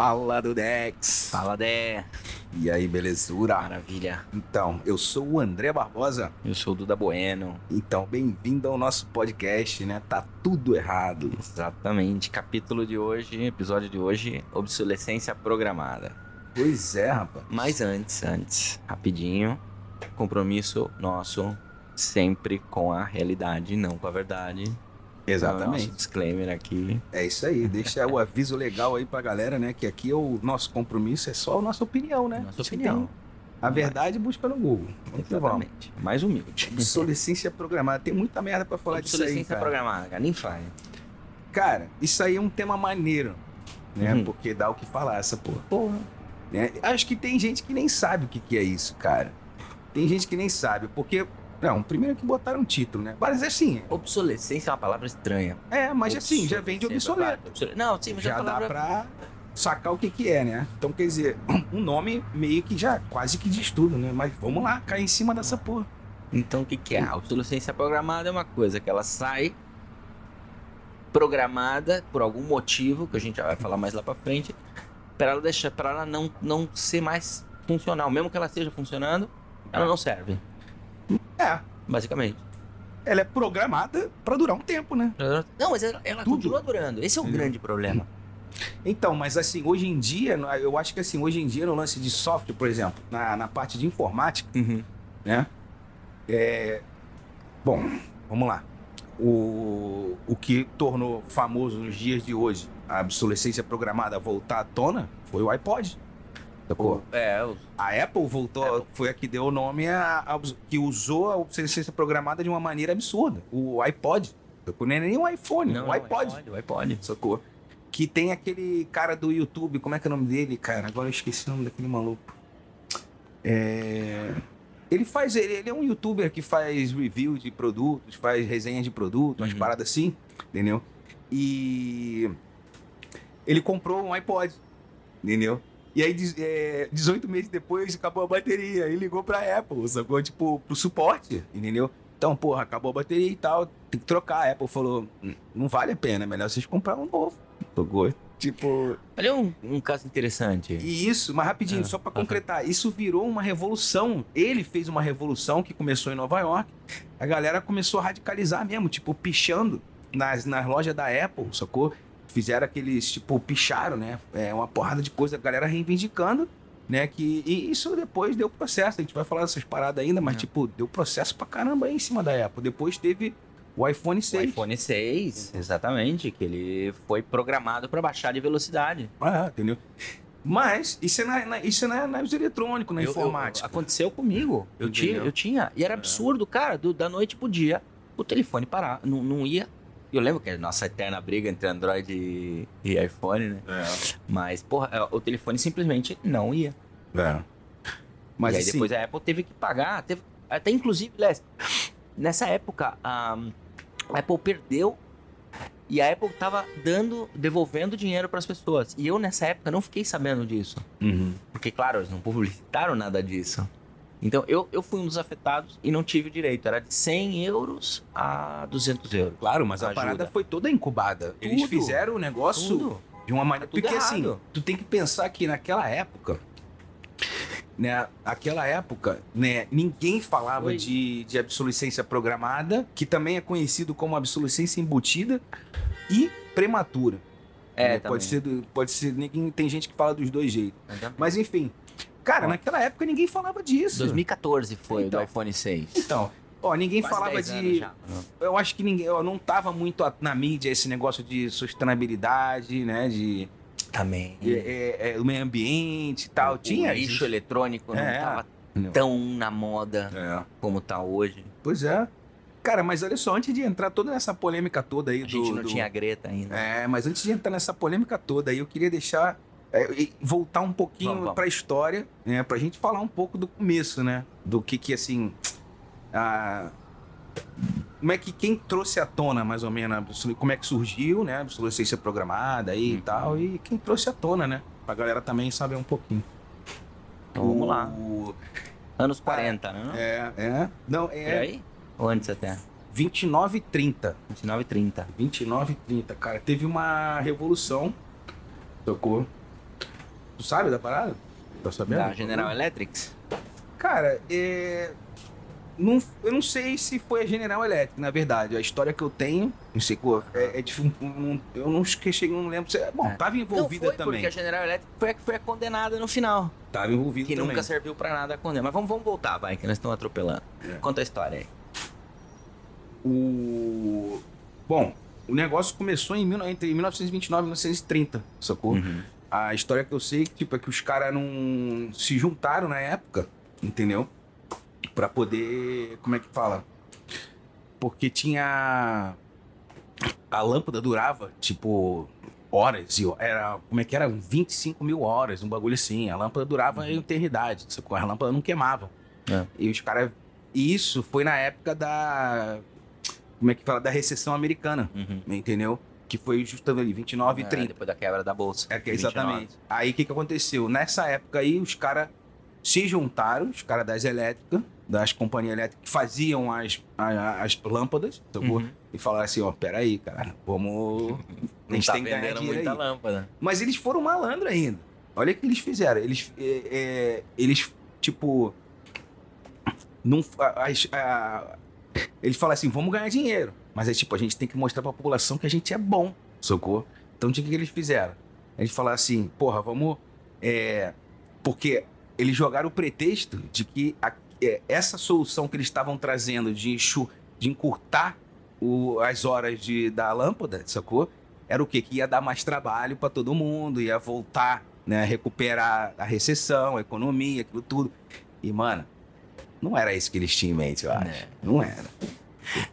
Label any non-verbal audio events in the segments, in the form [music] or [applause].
Fala do Dex. Fala, Dé. E aí, belezura? Maravilha. Então, eu sou o André Barbosa. Eu sou o Duda Bueno. Então, bem-vindo ao nosso podcast, né? Tá tudo errado. Exatamente. Capítulo de hoje, episódio de hoje, obsolescência programada. Pois é, rapaz. Mas antes, antes, rapidinho, compromisso nosso sempre com a realidade, não com a verdade. Exatamente. Nosso disclaimer aqui. É isso aí. Deixa o aviso legal aí pra galera, né? Que aqui é o nosso compromisso é só a nossa opinião, né? Nossa Se opinião. A verdade busca no Google. Vamos. Exatamente. Mais humilde. Obsolescência programada. Tem muita merda pra falar disso aí, Obsolescência programada, cara. Nem faz. Cara, isso aí é um tema maneiro, né? Uhum. Porque dá o que falar essa porra. Porra. né? Acho que tem gente que nem sabe o que, que é isso, cara. Tem gente que nem sabe, porque. Não, primeiro que botaram um título, né? Mas assim, Obsolescência é uma palavra estranha. é, mas assim, já vem de obsoleto. obsole- Não, sim, mas Já palavra... dá pra sacar o que que é, né? Então, quer dizer, [clears throat] um nome meio que já quase que diz tudo, né? Mas vamos lá, cair em cima dessa porra. Então, o que, que é? A obsolescência programada é uma coisa que ela sai programada por algum motivo, que a gente já vai falar mais lá pra frente, para ela deixar, para ela não, não ser mais funcional. Mesmo que ela esteja funcionando, ela não serve, É, basicamente. ela é programada pra durar um tempo, né? Não, mas ela, ela continua durando. Esse é o grande problema. Então, mas assim, hoje em dia, eu acho que assim, hoje em dia no lance de software, por exemplo, na, na parte de informática, né? É... Bom, vamos lá. O, o que tornou famoso nos dias de hoje a obsolescência programada voltar à tona foi o iPod. É, o- A Apple voltou, Apple. foi a que deu o nome a, a que usou a obsolescência programada de uma maneira absurda. O iPod. Sacou? Não é nem o iPhone, não, o não, iPod. O iPod. Sacou? Que tem aquele cara do YouTube, como é que é o nome dele, cara? Agora eu esqueci o nome daquele maluco. É... Ele faz, ele, ele é um youtuber que faz review de produtos, faz resenha de produtos, umas Uhum. paradas assim, entendeu? E ele comprou um iPod, entendeu? E aí, é, 18 meses depois, acabou a bateria. Ele ligou pra Apple, sacou? Tipo, pro suporte, entendeu? Então, porra, acabou a bateria e tal, tem que trocar. A Apple falou, "Hum, não vale a pena, é melhor vocês comprar um novo. Sacou? Tipo, Olha um, um caso interessante. e isso, mas rapidinho, Ah, só ah, tá. concretar, isso virou uma revolução. Ele fez uma revolução que começou em Nova York. A galera começou a radicalizar mesmo, tipo, pichando nas, nas lojas da Apple, sacou? Fizeram aqueles, tipo, picharam, né? É uma porrada de coisa, a galera reivindicando, né? Que, e isso depois deu processo. A gente vai falar dessas paradas ainda, mas, É. tipo, deu processo pra caramba aí em cima da Apple. Depois teve o iPhone O 6. iPhone 6, exatamente, que ele foi programado para baixar de velocidade. Ah, entendeu? Mas isso é, na, na- isso é na, nas eletrônicos, na Eu- eu- informática. aconteceu comigo. Eu tinha, eu tinha. E era É. absurdo, cara. do- da noite pro dia, o telefone parar. Não, não ia. Eu lembro que era a nossa eterna briga entre Android e, iPhone, né? Mas, porra, é, o telefone simplesmente não ia. É. Mas e aí assim, depois a Apple teve que pagar. Teve, até inclusive, Les, nessa época, a, a Apple perdeu. E a Apple tava dando, devolvendo dinheiro para as pessoas. E eu, nessa época, não fiquei sabendo disso. Uhum. Porque, claro, eles não publicitaram nada disso. Então, eu, eu fui um dos afetados e não tive o direito. Era de 100 euros a 200 euros. Claro, mas a Ajuda. parada foi toda incubada. Eles Tudo. fizeram o negócio Tudo. de uma maneira. Tá Porque assim, errado. tu tem que pensar que naquela época, né? Aquela época, né? Ninguém falava Oi. de, de obsolescência programada, que também é conhecido como obsolescência embutida e prematura. É, né? pode ser, pode ser. Ninguém, tem gente que fala dos dois jeitos. Mas enfim, cara, Ó. naquela época ninguém falava disso. 2014 foi Então. do iPhone 6. Então, ó, ninguém Quase falava 10 de. Eu acho que ninguém, ó, não tava muito na mídia esse negócio de sustentabilidade, né? De, Também. de- é, é, o meio ambiente e tal. O Tinha lixo isso. eletrônico não É. tava Não. tão na moda É. como tá hoje. Pois é. Cara, mas olha só, antes de entrar toda nessa polêmica toda aí A do. gente não do- tinha Greta ainda. É, mas antes de entrar nessa polêmica toda aí, eu queria deixar. É, e voltar um pouquinho vamos. pra história, né? Pra gente falar um pouco do começo, né? Do que que, assim. A... Como é que quem trouxe à tona, mais ou menos, a como é que surgiu, né? A obsolescência programada aí e Uhum. tal, e quem trouxe à tona, né? Pra galera também saber um pouquinho. Então vamos lá. O- Anos 40, né? É, é. Não, Por é aí? Ou antes até? 29 e 30. 29 e 30. 29 e 30, cara. Teve uma revolução, tocou, Tu sabe da parada? Tá sabendo? Da General Electric? Cara, é... não, eu não sei se foi a General Electric, na verdade. A história que eu tenho, não sei qual, é, é dif- um- um- eu não cheguei, não lembro. Se, bom, É. tava envolvida não foi também. porque a General Electric foi a que foi a condenada no final. Tava envolvida Que também. nunca serviu pra nada a condena. Mas vamos, vamos voltar, vai, que nós estamos atropelando. É. Conta a história aí. O... Bom, o negócio começou em, entre 1929 e 1930, sacou? Uhum. A história que eu sei tipo, é que os caras não se juntaram na época, entendeu? Pra poder. Como é que fala? Porque tinha. A lâmpada durava, tipo, horas. E era. Como é que era? 25 mil horas, um bagulho assim. A lâmpada durava a eternidade. A lâmpada não queimava. É. E os caras. Isso foi na época da. Como é que fala? Da recessão americana, Uhum. entendeu? Que foi justamente ali, 29 e É, 30. depois da quebra da bolsa. É, que- 29. exatamente. Aí o que, que aconteceu? Nessa época aí, os caras se juntaram, os caras das elétricas, das companhias elétricas que faziam as, a- as lâmpadas? Uhum. E falaram assim, ó, peraí, cara, vamos... A gente tá tem que ganhar dinheiro muita aí. lâmpada. Mas eles foram malandro ainda. Olha o que eles fizeram. Eles, é, é, eles tipo, não, a- as- a- eles falam assim, vamos ganhar dinheiro. Mas é tipo, a gente tem que mostrar pra população que a gente é bom, sacou? Então o que, que eles fizeram? Eles falaram assim, porra, vamos. é, porque eles jogaram o pretexto de que a- é, essa solução que eles estavam trazendo de, enxu, de encurtar o- as horas de, da lâmpada, sacou? Era o quê? Que ia dar mais trabalho pra todo mundo, ia voltar, né? Recuperar a recessão, a economia, aquilo tudo. E, mano, não era isso que eles tinham em mente, eu acho. É. Não era.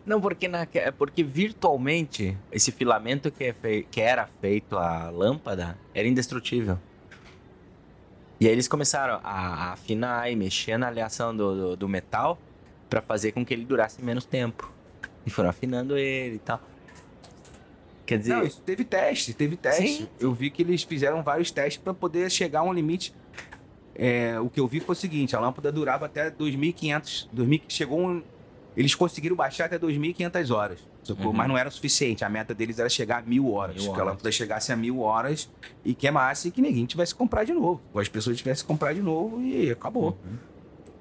Não, porque, na, porque virtualmente esse filamento que, é fei- que era feito a lâmpada era indestrutível. E aí eles começaram a, a afinar e mexer na aleação do, do, do metal para fazer com que ele durasse menos tempo. E foram afinando ele e tal. Quer dizer, Não, isso teve teste, teve teste. Sim. Eu vi que eles fizeram vários testes pra poder chegar a um limite. É, o que eu vi foi o seguinte, a lâmpada durava até 2.500, 2000, chegou um, eles conseguiram baixar até 2.500 horas? Uhum. mas não era o suficiente, a meta deles era chegar a mil horas, Mil que a horas. lâmpada chegasse a mil horas e queimasse e que ninguém tivesse que comprar de novo, ou as pessoas tivessem que comprar de novo e acabou. Uhum.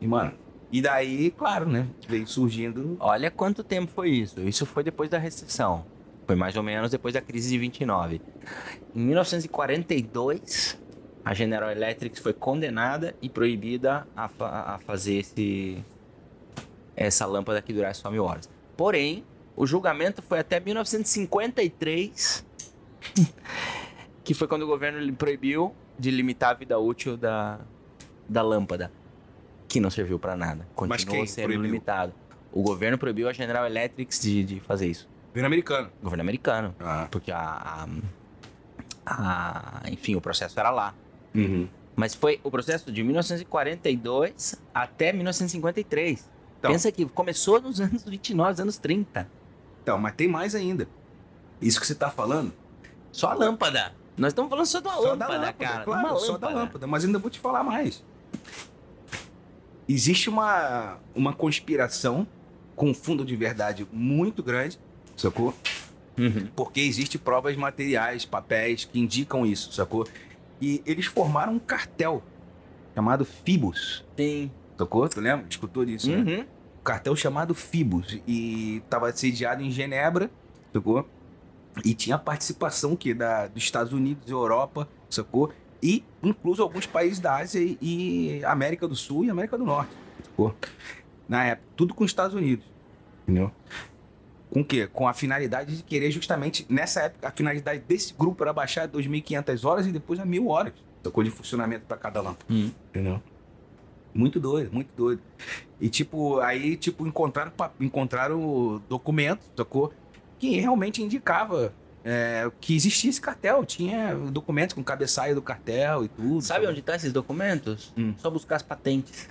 E mano, e daí, claro, né, veio surgindo... olha quanto tempo foi isso. Isso foi depois da recessão. Foi mais ou menos depois da crise de 29. Em 1942, a General Electric foi condenada e proibida a, fa- a fazer esse, essa lâmpada que durasse só mil horas. Porém, o julgamento foi até 1953, que foi quando o governo proibiu de limitar a vida útil da, da lâmpada, que não serviu para nada. Continuou sendo proibiu? limitado. O governo proibiu a General Electric de, de fazer isso. Governo americano. Governo americano. Ah. Porque a, a- a- Enfim, o processo era lá. Uhum. Mas foi o processo de 1942 até 1953. Então. Pensa que começou nos [laughs] anos 29, anos 30. Então, mas tem mais ainda. Isso que você tá falando Só a lâmpada. Nós estamos falando só uma Só lâmpada, da lâmpada, cara. claro, só da lâmpada. Mas ainda vou te falar mais. Existe uma, uma conspiração com fundo de verdade muito grande, sacou? Uhum. Porque existe provas materiais, papéis que indicam isso, sacou? E eles formaram um cartel chamado Fibus, Sim. sacou? Tu lembra? Escutou disso, né? Uhum. um cartel chamado Fibus e estava sediado em Genebra, sacou? E tinha participação que da dos Estados Unidos, Europa, sacou? E incluso alguns países da Ásia e, e América do Sul e América do Norte, sacou? Na época, tudo com os Estados Unidos, entendeu? Com o quê? Com a finalidade de querer justamente, nessa época, a finalidade desse grupo era baixar 2.500 horas e depois a 1.000 horas, sacou? De funcionamento para cada lâmpada. Uhum. Entendeu? Muito doido, muito doido. E tipo, aí, tipo, encontraram, encontraram documentos, sacou? Que realmente indicava é, que existia esse cartel. Tinha documentos com cabeçalho do cartel e tudo. Sabe onde estão esses documentos? Hum. Só buscar as patentes.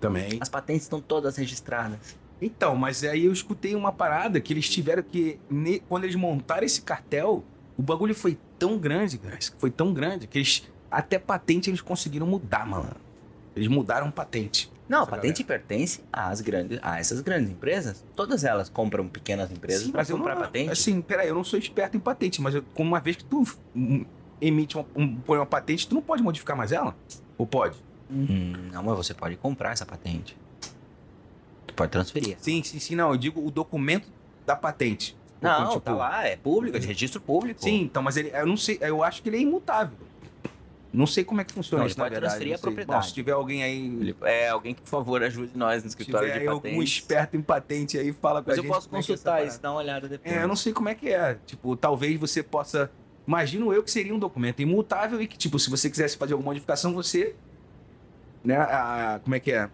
Também. As patentes estão todas registradas. Então, mas aí eu escutei uma parada que eles tiveram que. ne- quando eles montaram esse cartel, o bagulho foi tão grande, guys, foi tão grande, que eles. Até patente eles conseguiram mudar, mano. Eles mudaram patente. Não, a patente pertence às grandes, a essas grandes empresas. Todas elas compram pequenas empresas para comprar não, patente. Assim, peraí, eu não sou esperto em patente, mas eu, uma vez que tu emite uma, um, põe uma patente, tu não pode modificar mais ela? Ou pode? Hum, não, mas você pode comprar essa patente. Tu pode transferir. Sim, sim, sim, não. Eu digo o documento da patente. Não, Tipo, tá lá, é público, é de registro público. Sim, então, mas ele, eu não sei, eu acho que ele é imutável. Não sei como é que funciona Não, isso, na pode verdade. transferir a propriedade. Bom, se tiver alguém aí, É, alguém que, por favor, ajude nós no se escritório tiver de patentes. algum esperto em patente aí, fala com Mas a eu gente. posso é que é essa consultar isso, dar uma olhada depois. É, eu não sei como é que é. Tipo, talvez você possa. Imagino eu que seria um documento imutável e que, tipo, se você quisesse fazer alguma modificação, você. Né, a, como é que é?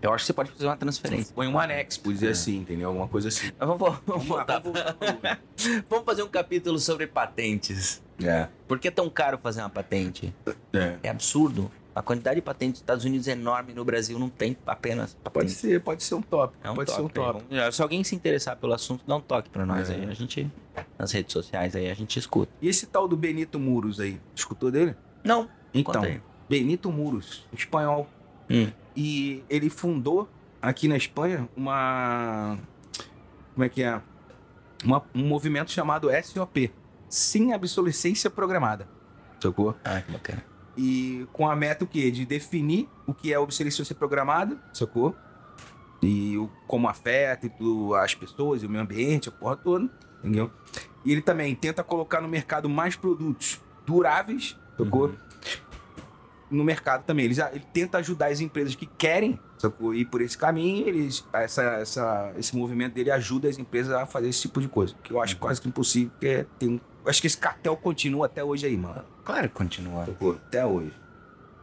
Eu acho que você pode fazer uma transferência. Põe um anexo, por dizer É. assim, entendeu? Alguma coisa assim. Mas vamos, vamos, Vamos vamos fazer um capítulo sobre patentes. É. Por que é tão caro fazer uma patente? é. É absurdo. A quantidade de patentes nos Estados Unidos é enorme, no Brasil não tem apenas Pode patente. ser, pode ser um tópico. É um pode ser um tópico. Se alguém se interessar pelo assunto, dá um toque pra nós É. aí. A gente, nas redes sociais aí, a gente escuta. E esse tal do Benito Muros aí? Escutou dele? Não, Então. Benito Muros, espanhol. Hum. E ele fundou aqui na Espanha uma. Como é que é? Uma- um movimento chamado SOP Sim Obsolescência Programada. Sacou? Ah, que bacana. E com a meta o quê? De definir o que é obsolescência programada, sacou? E o, como afeta e tudo, as pessoas e o meio ambiente, a porra toda, entendeu? E ele também tenta colocar no mercado mais produtos duráveis, sacou? Uhum. No mercado também. Ele, ele tenta ajudar as empresas que querem, sacou? Ir por esse caminho, eles, essa, essa, esse movimento dele ajuda as empresas a fazer esse tipo de coisa. Que eu acho quase que impossível, porque tem um- eu acho que esse cartel continua até hoje aí, mano. Claro que continua. Sacou? Até hoje.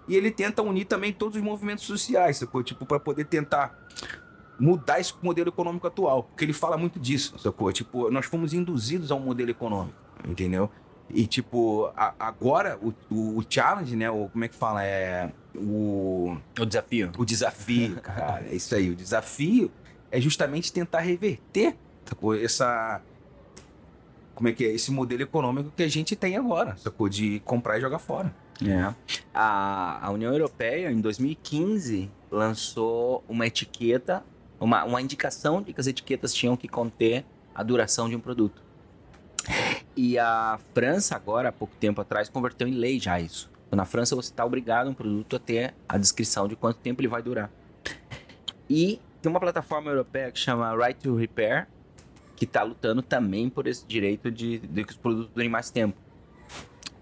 E ele tenta unir também todos os movimentos sociais, sacou? Tipo, pra poder tentar mudar esse modelo econômico atual. Porque ele fala muito disso, sacou? Tipo, nós fomos induzidos a um modelo econômico, entendeu? E, tipo, a- agora o, o, o challenge, né? O, como é que fala? É. O, O desafio. o desafio, cara. É isso aí. O desafio é justamente tentar reverter essa. Como é que é? Esse modelo econômico que a gente tem agora, sacou? De comprar e jogar fora. É. A, a União Europeia, em 2015, lançou uma etiqueta, uma, uma indicação de que as etiquetas tinham que conter a duração de um produto. E a França, agora, há pouco tempo atrás, converteu em lei já isso. Na França, você está obrigado um produto a ter a descrição de quanto tempo ele vai durar. E tem uma plataforma europeia que chama Right to Repair, que está lutando também por esse direito de, de que os produtos durem mais tempo.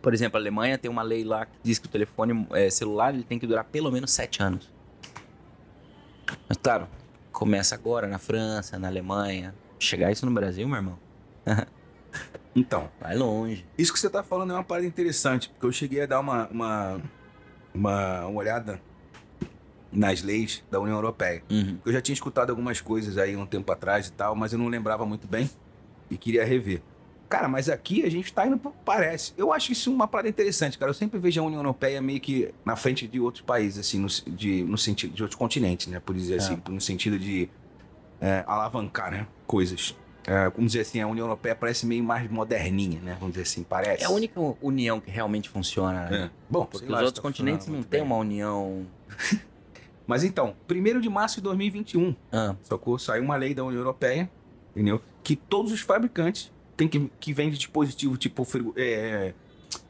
Por exemplo, a Alemanha tem uma lei lá que diz que o telefone eh, celular ele tem que durar pelo menos 7 anos. Mas claro, começa agora na França, na Alemanha. Chegar isso no Brasil, meu irmão, [laughs] Então, vai longe. Isso que você tá falando é uma parada interessante, porque eu cheguei a dar uma, uma, uma, uma olhada nas leis da União Europeia. Uhum. Eu já tinha escutado algumas coisas aí um tempo atrás e tal, mas eu não lembrava muito bem e queria rever. Cara, mas aqui a gente tá indo, pro- parece. Eu acho isso uma parada interessante, cara. Eu sempre vejo a União Europeia meio que na frente de outros países, assim, no, de, no sentido de outros continentes, né? Por dizer É. assim, no sentido de é, alavancar, né? Coisas. É, vamos dizer assim, a União Europeia parece meio mais moderninha, né? Vamos dizer assim, parece. É a única união que realmente funciona. né? É. Bom, Porque os outros tá continentes não têm uma união. [laughs] Mas então, 1 de março de 2021, Ah, sacou? Saiu uma lei da União Europeia, entendeu? Que todos os fabricantes tem que, que vende dispositivo tipo frigo- é,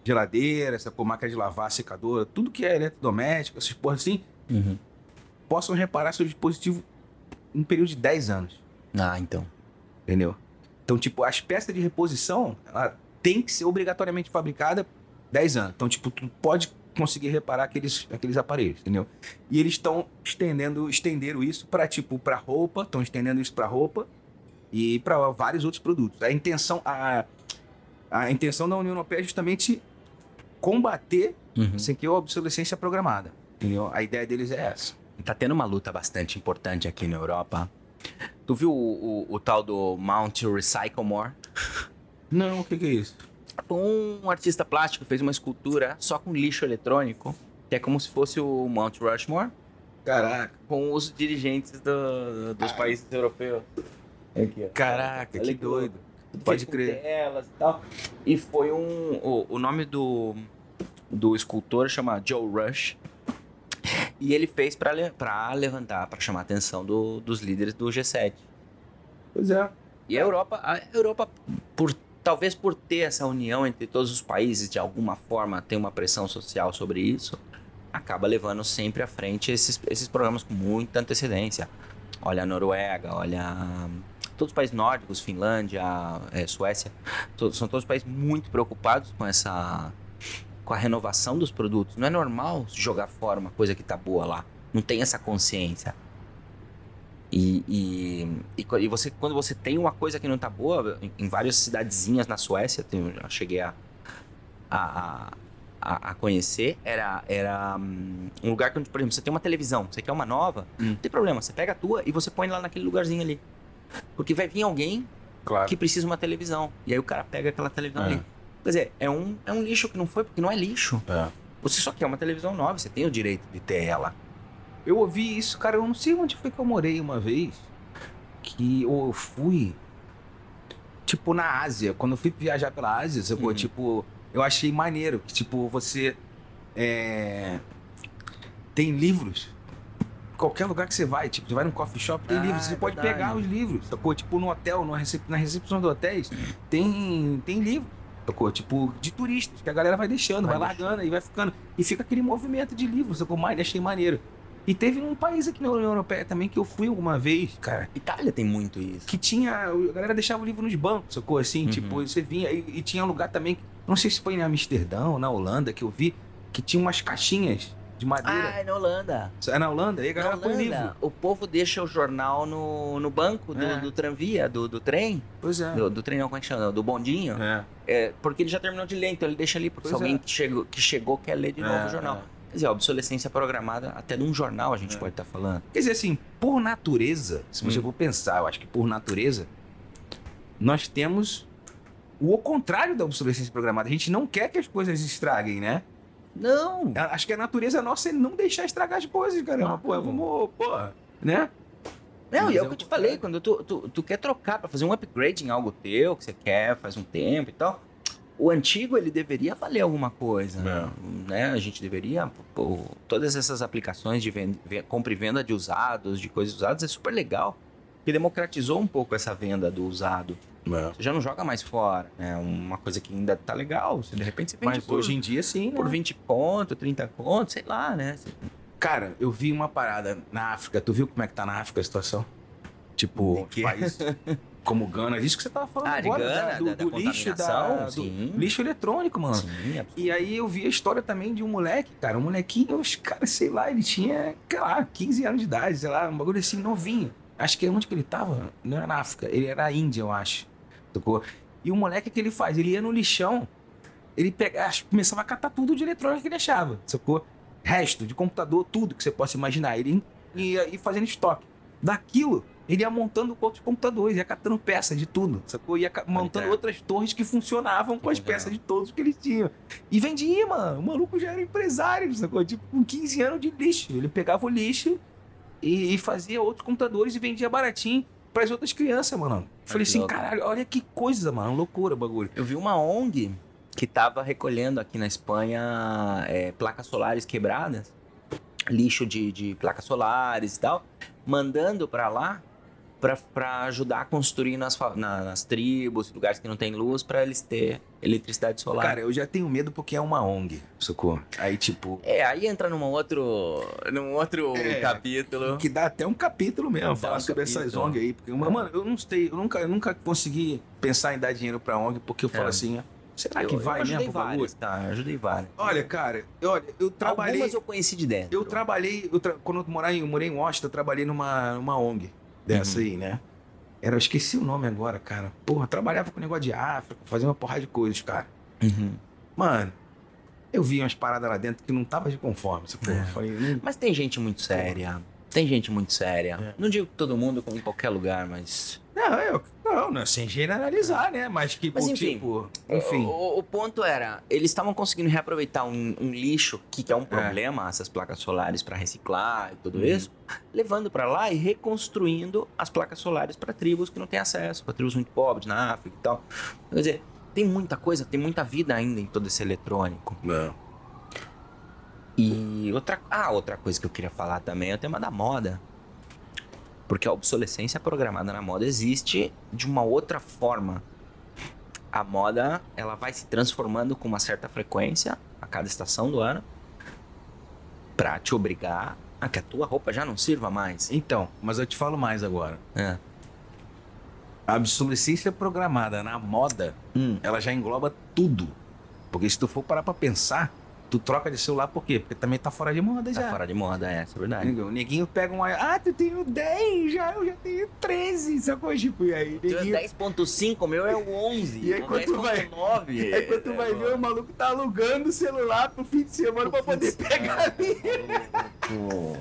geladeira, essa pô, máquina de lavar, secadora, tudo que é eletrodoméstico, essas porra assim, uhum. possam reparar seu dispositivo em um período de 10 anos, ah, então. Entendeu? Então, tipo, as peças de reposição, ela tem que ser obrigatoriamente fabricada 10 anos. Então, tipo, tu pode conseguir reparar aqueles, aqueles aparelhos, entendeu? E eles estão estendendo, estenderam isso para tipo para roupa, estão estendendo isso para roupa e para vários outros produtos. A intenção a, a intenção da União Europeia é justamente combater Uhum. aqui é a obsolescência programada, entendeu? A ideia deles é essa. Tá tendo uma luta bastante importante aqui na Europa. Tu viu o, o- o tal do Mount Recycle More? Não, o que, que é isso? Um artista plástico fez uma escultura só com lixo eletrônico, que é como se fosse o Mount Rushmore, Caraca, com os dirigentes do- dos países europeus. Aqui, ó. caraca, Olha que doido. Tudo Pode crer. telas e tal. E foi um. O, o nome do, do escultor chama Joe Rush. E ele fez le- pra levantar, pra chamar a atenção do- dos líderes do G7. Pois é. E a Europa, a Europa, por talvez por ter essa união entre todos os países, de alguma forma, tem uma pressão social sobre isso, acaba levando sempre à frente esses, esses programas com muita antecedência. Olha a Noruega, olha todos os países nórdicos, Finlândia, é, Suécia, todos, são todos países muito preocupados com essa com a renovação dos produtos. Não é normal jogar fora uma coisa que tá boa lá. Não tem essa consciência. E, e, e, você, quando você tem uma coisa que não tá boa, em, em várias cidadezinhas na Suécia, tem, eu cheguei a, a, a, a, conhecer, era, era um, um lugar que, por exemplo, você tem uma televisão, você quer uma nova, hum. não tem problema, você pega a tua e você põe lá naquele lugarzinho ali. Porque vai vir alguém claro. que precisa de uma televisão. E aí o cara pega aquela televisão é. ali. Quer dizer, é um, é um lixo que não foi, porque não é lixo. É. Você só quer uma televisão nova, você tem o direito de ter ela. Eu ouvi isso, cara, eu não sei onde foi que eu morei uma vez. Que eu fui. Tipo, na Ásia. Quando eu fui viajar pela Ásia, você uhum. tipo, eu achei maneiro que, tipo, você. É, tem livros qualquer lugar que você vai, tipo, você vai num coffee shop, tem ah, livros, você é pode verdade. pegar os livros, sacou? Tipo, no hotel, no recep na recepção do hotéis, tem, tem livro, sacou? Tipo, de turistas, que a galera vai deixando, vai, vai largando e vai ficando. E fica aquele movimento de livros, sacou? Mas achei maneiro. E teve um país aqui na União Europeia também que eu fui alguma vez, cara. Itália tem muito isso. Que tinha. A galera deixava o livro nos bancos, sacou? Assim, uhum. tipo, você vinha. E, e, tinha um lugar também. Não sei se foi em Amsterdã ou na Holanda que eu vi. Que tinha umas caixinhas de madeira. Ah, é na Holanda. É na Holanda? Aí a galera põe livro. O povo deixa o jornal no, no banco do, é. do tranvia, do, do trem. Pois é. Do, do trem, não, como é que chama? Do bondinho. É. é. Porque ele já terminou de ler, então ele deixa ali, porque pois se alguém é. que, chegou, que chegou quer ler de novo é, o jornal. É. Quer dizer, a obsolescência programada, até num jornal a gente pode estar tá falando. Quer dizer, assim, por natureza, se você hum. for pensar, eu acho que por natureza, nós temos o contrário da obsolescência programada. A gente não quer que as coisas estraguem, né? Não. Acho que a natureza nossa é não deixar estragar as coisas, caramba. Pô, vamos, pô, né? Não, e é o que eu te falei, quando tu, tu, tu quer trocar para fazer um upgrade em algo teu, que você quer, faz um tempo e tal, o antigo ele deveria valer alguma coisa, é. né? A gente deveria, pô, todas essas aplicações de venda, compra e venda de usados, de coisas usadas, é super legal, que democratizou um pouco essa venda do usado. É. Você já não joga mais fora. É uma coisa que ainda tá legal. Você, de repente você vende Mas por, hoje em dia, sim. Por né? 20 pontos, 30 contos, sei lá, né? Cara, eu vi uma parada na África. Tu viu como é que tá na África a situação? Tipo, país [laughs] como Gana. Isso que você tava falando ah, agora. Gana, do, da, do da lixo, da, do lixo eletrônico, mano. Sim, e aí eu vi a história também de um moleque, cara. Um molequinho, os caras, sei lá, ele tinha, sei lá, 15 anos de idade, sei lá, um bagulho assim, novinho. Acho que onde que ele tava? Não era na África, ele era na Índia, eu acho. E o moleque que ele faz? Ele ia no lixão, ele pegava, começava a catar tudo de eletrônica que ele achava, sacou? Resto de computador, tudo que você possa imaginar. Ele ia, ia fazendo estoque. Daquilo, ele ia montando outros computadores, ia catando peças de tudo, sacou? Ia montando outras torres que funcionavam com as peças de todos que eles tinham. E vendia, mano. O maluco já era empresário, sacou? Tipo, com 15 anos de lixo. Ele pegava o lixo e, e fazia outros computadores e vendia baratinho para as outras crianças, mano. Falei assim, louco. caralho, olha que coisa, mano. Loucura o bagulho. Eu vi uma ONG que tava recolhendo aqui na Espanha é, placas solares quebradas, lixo de, de placas solares e tal, mandando para lá para ajudar a construir nas, na, nas tribos, lugares que não tem luz, para eles ter eletricidade solar. Cara, eu já tenho medo porque é uma ONG, socorro. Aí, tipo. É, aí entra num outro, num outro é, capítulo. Que dá até um capítulo mesmo, falar um sobre capítulo. essas ONG aí. Porque, mano, eu não sei, eu nunca, eu nunca consegui pensar em dar dinheiro pra ONG porque eu é. falo assim. Será que eu, vai eu mesmo? Várias, tá? Eu ajudei várias. Olha, cara, eu, olha, eu trabalhei. Algumas eu conheci de dentro. Eu trabalhei, eu tra... quando eu morei, eu morei em Washington, eu trabalhei numa, numa ONG dessa uhum. aí, né? Era, eu esqueci o nome agora, cara. Porra, trabalhava com negócio de África, fazia uma porrada de coisas, cara. Uhum. Mano, eu vi umas paradas lá dentro que não tava de conforme. É. Falei, hum, mas tem gente muito séria. Tem gente muito séria. É. Não digo todo mundo, como em qualquer lugar, mas. Não, eu, não, não, sem generalizar, né? Mas que, Mas, enfim, tipo, enfim. O, o, ponto era, eles estavam conseguindo reaproveitar um, um lixo, que, é um é. problema, é. essas placas solares para reciclar e tudo uhum. isso, levando para lá e reconstruindo as placas solares para tribos que não têm acesso, para tribos muito pobres na África e tal. Quer dizer, tem muita coisa, tem muita vida ainda em todo esse eletrônico. É. E outra, ah, outra coisa que eu queria falar também é o tema da moda. Porque a obsolescência programada na moda existe de uma outra forma. a moda ela vai se transformando com uma certa frequência a cada estação do ano pra te obrigar a que a tua roupa já não sirva mais. Então, mas eu te falo mais agora. É. A obsolescência programada na moda, Hum. ela já engloba tudo. Porque se tu for parar pra pensar, tu troca de celular por quê? Porque também tá fora de moda Tá já. fora de moda, é, isso é verdade. Entendeu? O neguinho pega um. Ah, tu tem o 10 já, eu já tenho 13, sacou? Tipo, e aí, Tu é neguinho. 10.5, o meu é o 11. [laughs] E aí, quando tu vai- 10.9. [laughs] Aí quando tu vai ver, o maluco tá alugando o celular pro fim de semana pra poder pegar. [laughs] Pô,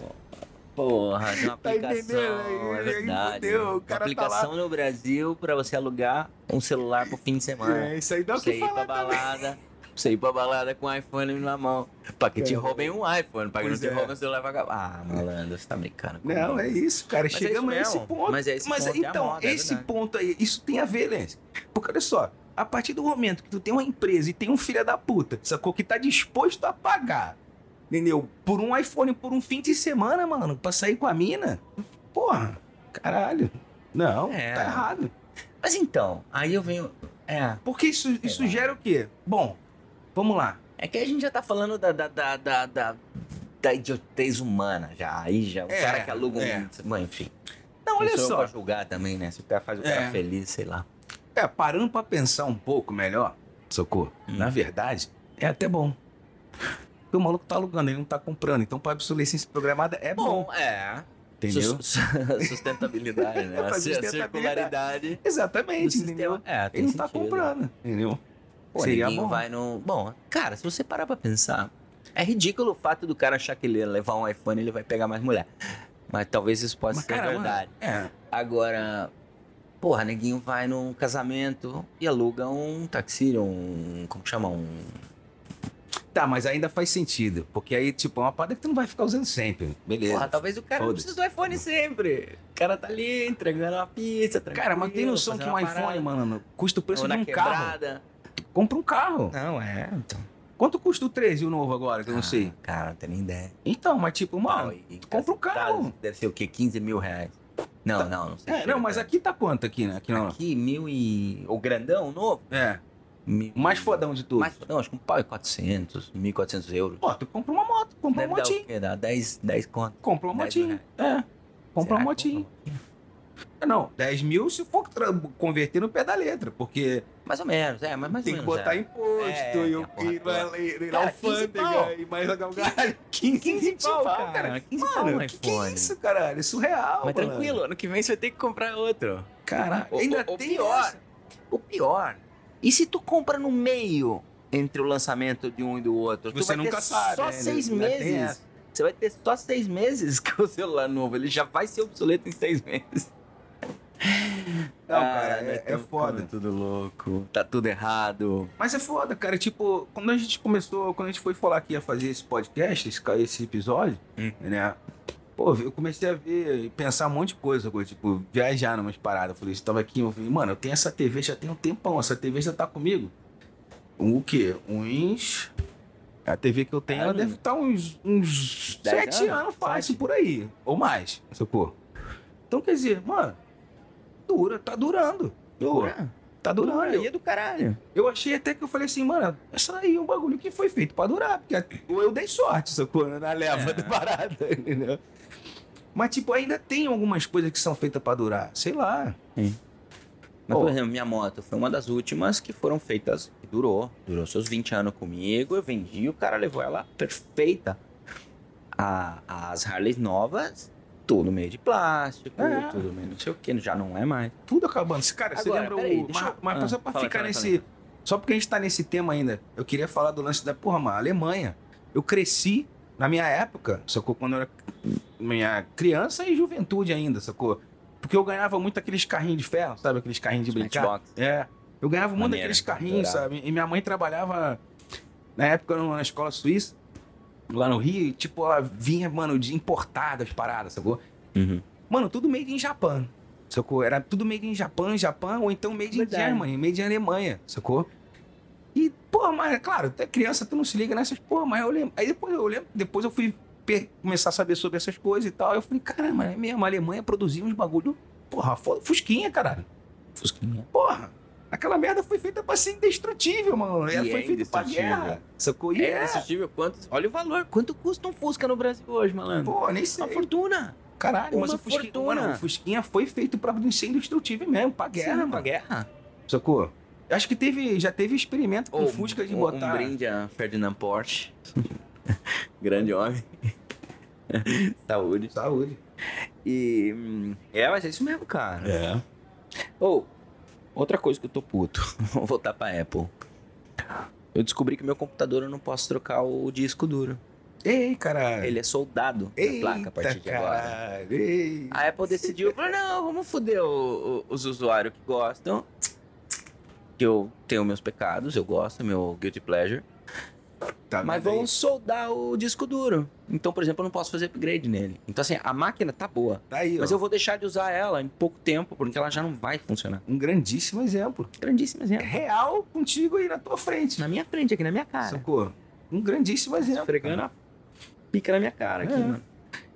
Porra, tem uma Tá aplicação, entendendo? É verdade. fudeu, o uma cara tá aplicação no Brasil pra você alugar um celular pro fim de semana. É, isso aí dá o Você que ir pra falar também. Você ir pra balada com o iPhone na mão. Pra que te É. roubem um iPhone, pra que não te é. roubem o celular vagabundo. Ah, malandro, você tá brincando comigo. Não, é isso, cara. Mas é Chegamos isso a esse ponto. Mas é esse ponto, é então, moda, é esse ponto aí, isso tem a ver, Lens. Porque olha só, a partir do momento que tu tem uma empresa e tem um filho da puta, sacou? Que tá disposto a pagar, entendeu? Por um iPhone, por um fim de semana, mano, pra sair com a mina. Porra, caralho. Não, É. tá errado. Mas então, aí eu venho... É, Porque isso, isso lá. gera o quê? Bom, vamos lá. É que a gente já tá falando da, da, da, da, da, da idiotez humana já. Aí já, o É, cara que aluga um. é. Bom, enfim. Não, olha só. pra julgar também, né? Se o cara faz o cara É. feliz, sei lá. É, parando pra pensar um pouco melhor, socorro, Hum. na verdade, é até bom. Porque o maluco tá alugando, ele não tá comprando. Então, pra obsolescência programada é bom. Bom, é. entendeu? Sus- su- [laughs] sustentabilidade, né? [laughs] A sustentabilidade. circularidade Exatamente, entendeu? É, Ele não tá sentido. comprando, entendeu? Pô, Seria ninguém bom. vai no. Bom, cara, se você parar pra pensar, é ridículo o fato do cara achar que ele levar um iPhone ele vai pegar mais mulher. Mas talvez isso possa Mas, ser cara, verdade. É, Agora, porra, neguinho vai num casamento e aluga um taxi, um. Como que chama? Um. tá, mas ainda faz sentido. Porque aí, tipo, é uma parada que tu não vai ficar usando sempre. Beleza. Porra, talvez o cara não precise do iPhone sempre. O cara tá ali entregando uma pizza, Cara, mas tem noção que um iPhone, parada. mano, custa o preço Ou de um carro. quebrada. Compra um carro. Não, é, então. Quanto custa o 13 o novo agora, que eu não Ah, sei? Cara, não tem nem ideia. Então, mas tipo, mano. Tu compra um carro. Deve ser o quê? 15 mil reais. Não, não, não sei. É, não, mas aqui tá quanto aqui, né? Aqui não. Aqui, mil e... O grandão, o novo? É. Mil... Mais fodão de tudo. Mais fodão, acho que um pau é 400, 1.400 euros. Pô, tu compra uma moto, compra Deve uma o motinho. Dá 10, 10 conto. Compra uma 10 mil motinho. É. Compra Será uma motinho. Não, 10 mil se for converter no pé da letra, porque Mais ou menos, é, mas mais tem ou que menos. botar é. imposto É, e tem o a porra e vai toda. ir na Cara, 15 pau. alfândega e mais algum galho. 15, 15 pau, pau, cara. 15 pau Mano, um que, que é isso, caralho? É surreal, Mas mano. tranquilo, ano que vem você vai ter que comprar outro. Caralho, O, ainda o- tem pior, essa. o pior. E se tu compra no meio entre o lançamento de um e do outro? Você nunca sabe, Só né? seis tem meses. Você vai ter só seis meses [laughs] com o celular novo. Ele já vai ser obsoleto em seis meses. Não, Ah, cara, nós é, é tamo foda. tudo louco. Tá tudo errado. Mas é foda, cara. Tipo, quando a gente começou, quando a gente foi falar que ia fazer esse podcast, esse, esse episódio, Hum. né? Pô, eu comecei a ver e pensar um monte de coisa, tipo, viajar numas paradas. Eu falei, você tava aqui, eu falei, mano, eu tenho essa TV já tem um tempão, essa TV já tá comigo. O quê? Uns. A TV que eu tenho, ela deve estar uns, uns Dez sete anos? anos, fácil, por aí. Ou mais, sacou? Então, quer dizer, mano, dura, tá durando. sacou? Tá durando. Aí é do caralho. Eu achei até que eu falei assim, mano, essa aí é um bagulho que foi feito pra durar, porque eu dei sorte, sacou? Na leva É. da parada, [laughs] entendeu? Mas, tipo, ainda tem algumas coisas que são feitas pra durar. Sei lá. Mas, Ó. por exemplo, minha moto foi uma das últimas que foram feitas. Que durou. Durou seus 20 anos comigo. Eu vendi o cara levou ela perfeita. A- as Harleys novas, tudo meio de plástico, É. tudo meio não sei o que, já não é mais. Tudo acabando. Cara, você Agora, lembra peraí, o. deixa Mas, eu- mas ah, só pra ficar nesse. Só porque a gente tá nesse tema ainda, eu queria falar do lance da, porra, mano, Alemanha. Eu cresci na minha época, sacou? Quando eu era minha criança e juventude ainda, sacou? Porque eu ganhava muito aqueles carrinhos de ferro, sabe? Aqueles carrinhos de brincar. Matchbox. É. Eu ganhava muito Maneiro, daqueles carrinhos, sabe? E minha mãe trabalhava, na época, na escola suíça, lá no Rio, tipo, ela vinha, mano, de importadas paradas, sacou? Uhum. Mano, tudo made in Japan, sacou? Era tudo made in Japan, Japão, ou então made in Verdade. Germany, made in Alemanha, sacou? E, pô, mas, claro, até criança tu não se liga nessas porra, mas eu lembro. Aí depois eu lembro, depois eu fui começar a saber sobre essas coisas e tal. Eu falei, caramba, é mesmo, a Alemanha produzia uns bagulho, porra, fusquinha, caralho. Fusquinha. Porra, Aquela merda foi feita pra ser indestrutível, mano. Ela E foi é feita pra indestrutível. guerra. Sacou? E É, é. indestrutível quanto. Olha o valor. Quanto custa um Fusca no Brasil hoje, malandro? Pô, nem sei. Uma fortuna. Caralho, mas uma o Fusquinha, fortuna. mano, o Fusquinha foi feito pra ser indestrutível mesmo, pra guerra, Sim, mano. pra guerra. Sacou? Acho que teve, já teve experimento com Ou Fusca de um, botar. Um brinde a Ferdinand Porsche. [laughs] Grande homem. [laughs] Saúde. Saúde. E. hum, É, mas é isso mesmo, cara. É. Ou, outra coisa que eu tô puto. [laughs] Vou voltar pra Apple. Eu descobri que meu computador eu não posso trocar o disco duro. Ei, caralho. Ele é soldado na Eita, placa a partir de agora. caralho. Ei. A Apple decidiu, falou, não, vamos foder o- o- os usuários que gostam. Que eu tenho meus pecados, eu gosto, meu guilty pleasure. Tá Mas vamos soldar o disco duro. Então, por exemplo, eu não posso fazer upgrade nele. Então, assim, a máquina tá boa. Tá aí, Mas ó. eu vou deixar de usar ela em pouco tempo, porque ela já não vai funcionar. Um grandíssimo exemplo. Grandíssimo exemplo. Real contigo aí na tua frente. Na minha frente, aqui na minha cara. Sacou? Um grandíssimo exemplo. Esfregando a pica na minha cara aqui, É. mano.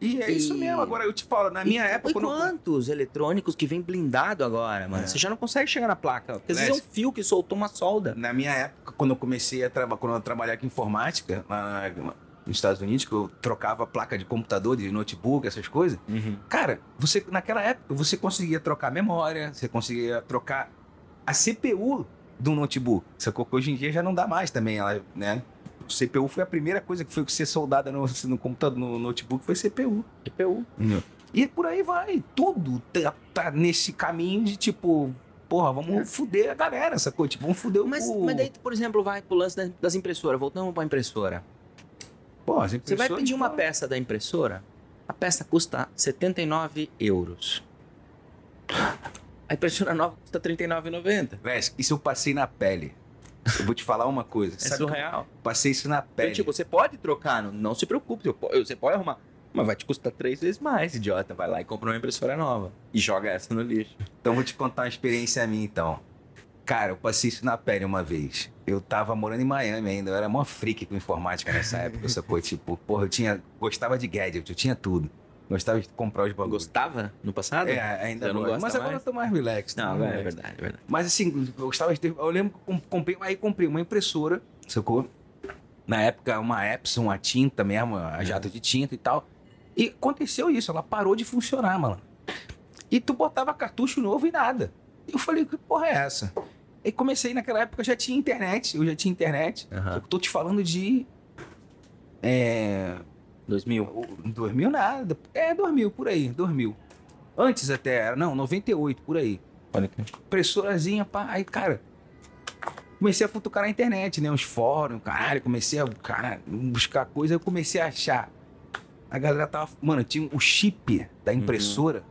E é isso E- mesmo. Agora eu te falo, na minha e, época. E eu- quantos eletrônicos que vem blindado agora, mano? É. Você já não consegue chegar na placa. Porque às vezes é um fio que soltou uma solda. Na minha época, quando eu comecei a trabalhar, quando eu trabalhava com informática, lá na- nos Estados Unidos, que eu trocava placa de computador, de notebook, essas coisas. Cara, você naquela época você conseguia trocar memória, você conseguia trocar a CPU do notebook. Sacou que hoje em dia já não dá mais também, ela, né? CPU foi a primeira coisa que foi ser soldada no, no computador, no notebook, foi CPU. CPU. E por aí vai, tudo tá, tá nesse caminho de tipo, porra, vamos fuder a galera, sacou? Tipo, vamos fuder Mas, o... mas daí, por exemplo, vai pro lance das, impressoras. Voltamos pra impressora. Pô, as Você vai impressoras, pedir uma então, peça da impressora, a peça custa 79 euros. A impressora nova custa 39,90. Véi, isso eu passei na pele. Eu vou te falar uma coisa. É surreal. eu Passei isso na pele. Então, tipo, você pode trocar, não, não se preocupe, você pode, arrumar. Mas vai te custar três vezes mais, idiota. Vai lá e compra uma impressora nova. E joga essa no lixo. Então vou te contar uma experiência minha, então. Cara, eu passei isso na pele uma vez. Eu tava morando em Miami ainda, eu era mó freak com informática nessa época, sacou? [laughs] Tipo, porra, eu tinha, gostava de gadget, eu tinha tudo. Gostava de comprar os bagulhos. Gostava no passado? É, ainda não gosto. Mas agora mais? eu tô mais relax. Não, mais é relax. verdade, é verdade. Mas assim, eu gostava de ter. Eu lembro que comprei, aí comprei uma impressora, sacou? Na época, uma Epson, a tinta mesmo, a jato de tinta e tal. E aconteceu isso, ela parou de funcionar, mano. E tu botava cartucho novo e nada. E eu falei, que porra é essa? E comecei naquela época, já tinha internet, eu já tinha internet. Aham. Eu tô te falando de. É. 2000. o- 2000 nada. É, 2000, por aí, 2000. Antes até, era, não, 98, por aí Olha aqui. impressorazinha, pá. Aí, cara, comecei a futucar na internet, né? Uns fóruns, caralho. Comecei a, cara, buscar coisa. Eu comecei a achar. A galera tava. Mano, tinha o chip da impressora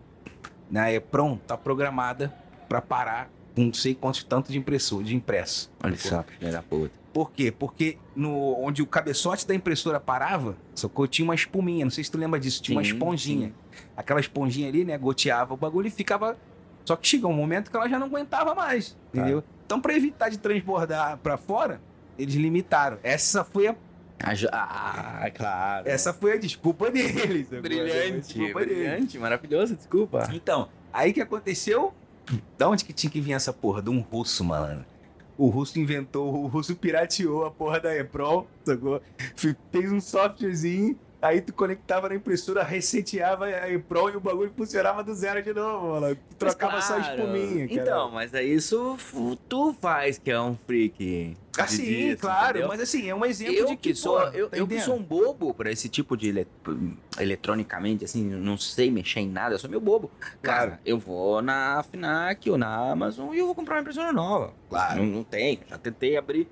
na EPROM, tá programada pra parar não sei quantos tanto de impressor, de impresso. Olha só, da puta. Por quê? Porque no, onde o cabeçote da impressora parava, sacou? Tinha uma espuminha. Não sei se tu lembra disso. Tinha uma Sim, esponjinha. sim. Aquela esponjinha ali, né? Goteava o bagulho e ficava. Só que chegou um momento que ela já não aguentava mais. Entendeu? Então, pra evitar de transbordar pra fora, eles limitaram. Essa foi a, Ah, claro. essa foi a desculpa deles. Brilhante, desculpa deles. brilhante, maravilhoso, desculpa. Então, aí que aconteceu? Da onde que tinha que vir essa porra? De um russo, malandro. O russo inventou, o russo pirateou a porra da EPROM, sacou? Fe- Fez um softwarezinho, aí tu conectava na impressora, reseteava a EPROM e o bagulho funcionava do zero de novo, malandro. Tu trocava Mas, só a claro. espuminha, cara. Então, mas é isso tu faz que é um freak. Assim, disso, claro, entendeu? mas assim, é um exemplo eu de que, que sou, pô, eu, tá eu que sou um bobo pra esse tipo de ele- eletronicamente, assim, não sei mexer em nada, eu sou meio bobo. Cara, Claro. eu vou na Fnac ou na Amazon e eu vou comprar uma impressora nova. Claro. Não, não tem, já tentei abrir.